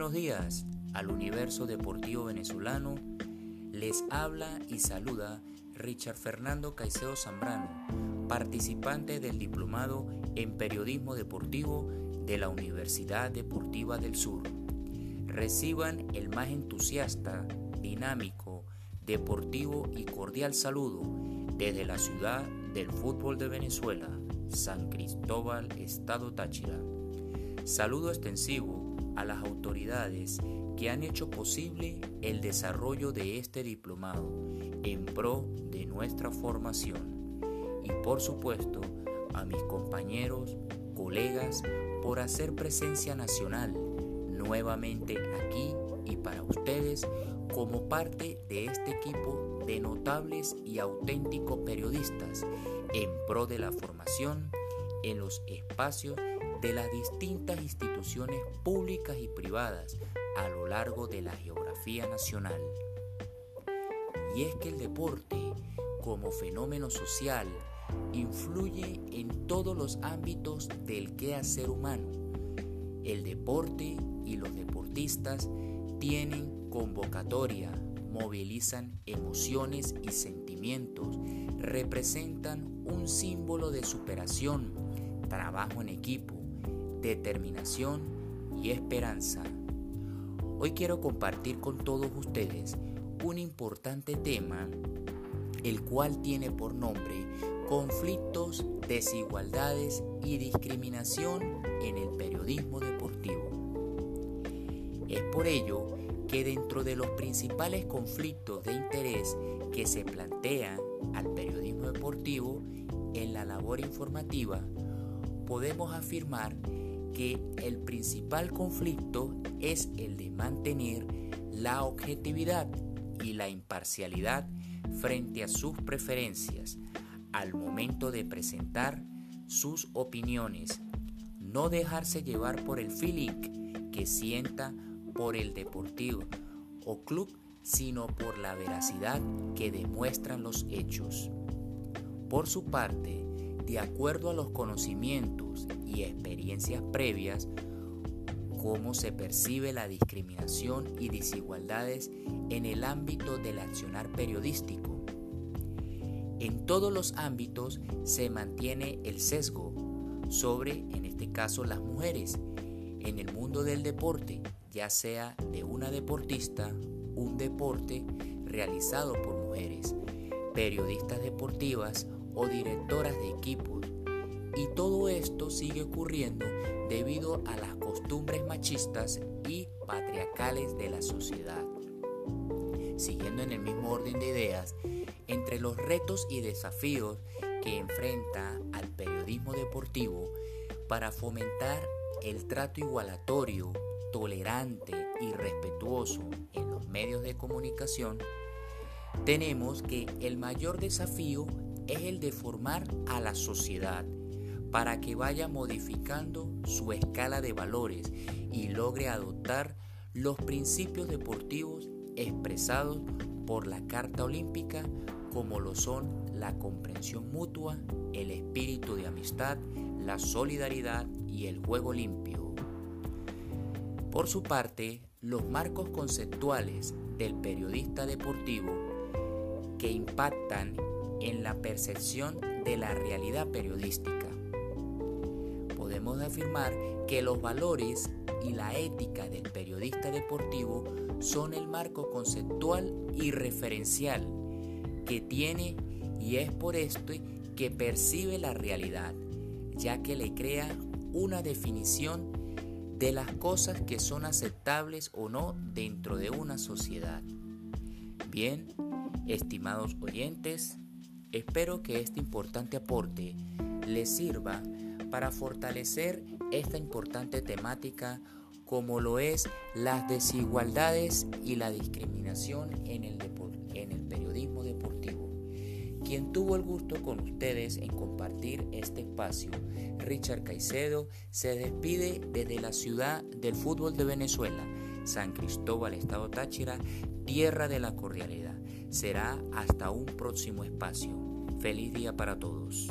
buenos días al universo deportivo venezolano. Les habla y saluda Richard Fernando Caicedo Zambrano, participante del diplomado en periodismo deportivo de la Universidad Deportiva del Sur. Reciban el más entusiasta, dinámico, deportivo y cordial saludo desde la ciudad del fútbol de Venezuela, San Cristóbal, Estado Táchira. Saludo extensivo a las autoridades que han hecho posible el desarrollo de este diplomado en pro de nuestra formación. Y por supuesto a mis compañeros, colegas por hacer presencia nacional nuevamente aquí y para ustedes como parte de este equipo de notables y auténticos periodistas en pro de la formación en los espacios de las distintas instituciones públicas y privadas a lo largo de la geografía nacional. Y es que el deporte, como fenómeno social, influye en todos los ámbitos del quehacer humano. El deporte y los deportistas tienen convocatoria, movilizan emociones y sentimientos, representan un símbolo de superación, trabajo en equipo, determinación y esperanza. Hoy quiero compartir con todos ustedes un importante tema, el cual tiene por nombre conflictos, desigualdades y discriminación en el periodismo deportivo. Es por ello que dentro de los principales conflictos de interés que se plantean al periodismo deportivo en la labor informativa, podemos afirmar que el principal conflicto es el de mantener la objetividad y la imparcialidad frente a sus preferencias al momento de presentar sus opiniones, no dejarse llevar por el feeling que sienta por el deportivo o club, sino por la veracidad que demuestran los hechos. Por su parte, de acuerdo a los conocimientos y experiencias previas, cómo se percibe la discriminación y desigualdades en el ámbito del accionar periodístico. En todos los ámbitos se mantiene el sesgo sobre, en este caso, las mujeres. En el mundo del deporte, ya sea de una deportista, un deporte realizado por mujeres, periodistas deportivas o directoras de equipos. Y todo esto sigue ocurriendo debido a las costumbres machistas y patriarcales de la sociedad. Siguiendo en el mismo orden de ideas, entre los retos y desafíos que enfrenta al periodismo deportivo para fomentar el trato igualatorio, tolerante y respetuoso en los medios de comunicación, tenemos que el mayor desafío es el de formar a la sociedad para que vaya modificando su escala de valores y logre adoptar los principios deportivos expresados por la Carta Olímpica como lo son la comprensión mutua, el espíritu de amistad, la solidaridad y el juego limpio. Por su parte, los marcos conceptuales del periodista deportivo que impactan en la percepción de la realidad periodística. Podemos afirmar que los valores y la ética del periodista deportivo son el marco conceptual y referencial que tiene y es por esto que percibe la realidad, ya que le crea una definición de las cosas que son aceptables o no dentro de una sociedad. Bien, estimados oyentes, Espero que este importante aporte les sirva para fortalecer esta importante temática como lo es las desigualdades y la discriminación en el, en el periodismo deportivo. Quien tuvo el gusto con ustedes en compartir este espacio, Richard Caicedo, se despide desde la ciudad del fútbol de Venezuela, San Cristóbal, Estado Táchira, tierra de la cordialidad. Será hasta un próximo espacio. Feliz día para todos.